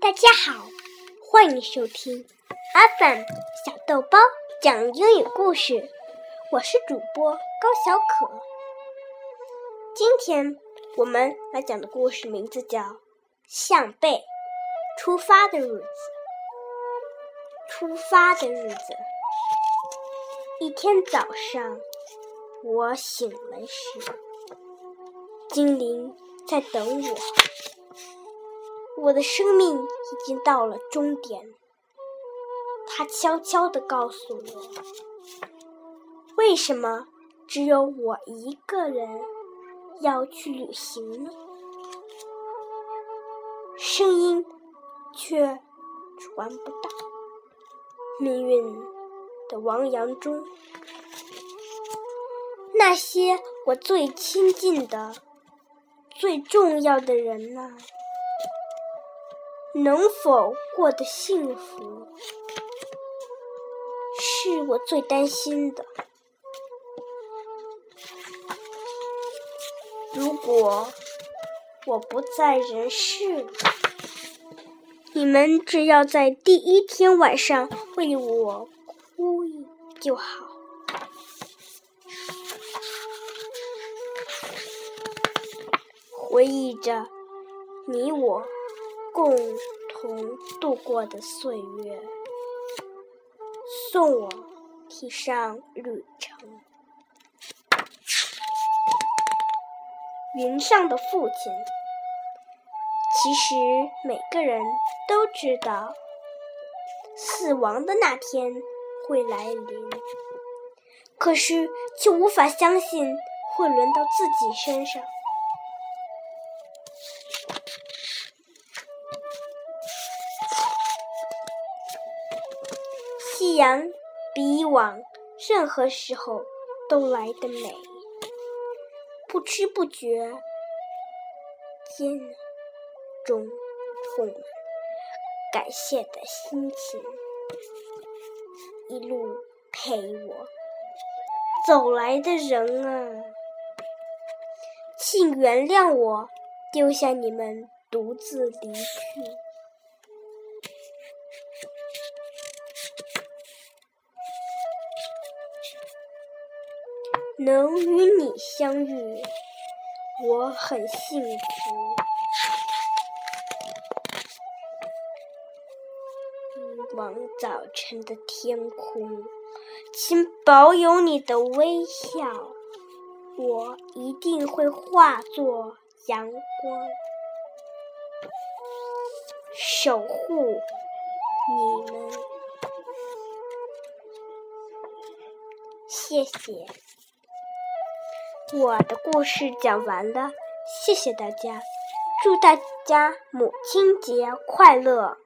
大家好，欢迎收听阿凡小豆包讲英语故事，我是主播高小可。今天我们来讲的故事名字叫《向背出发的日子》。出发的日子，一天早上，我醒来时，精灵在等我。我的生命已经到了终点，他悄悄地告诉我：“为什么只有我一个人要去旅行呢？”声音却传不到命运的汪洋中。那些我最亲近的、最重要的人呢？能否过得幸福，是我最担心的。如果我不在人世，你们只要在第一天晚上为我哭就好，回忆着你我。共同度过的岁月，送我提上旅程。云上的父亲，其实每个人都知道，死亡的那天会来临，可是却无法相信会轮到自己身上。夕阳比以往任何时候都来得美，不知不觉间中充满感谢的心情，一路陪我。走来的人啊，请原谅我丢下你们独自离去。能与你相遇，我很幸福。望早晨的天空，请保有你的微笑，我一定会化作阳光，守护你们。谢谢。我的故事讲完了，谢谢大家，祝大家母亲节快乐！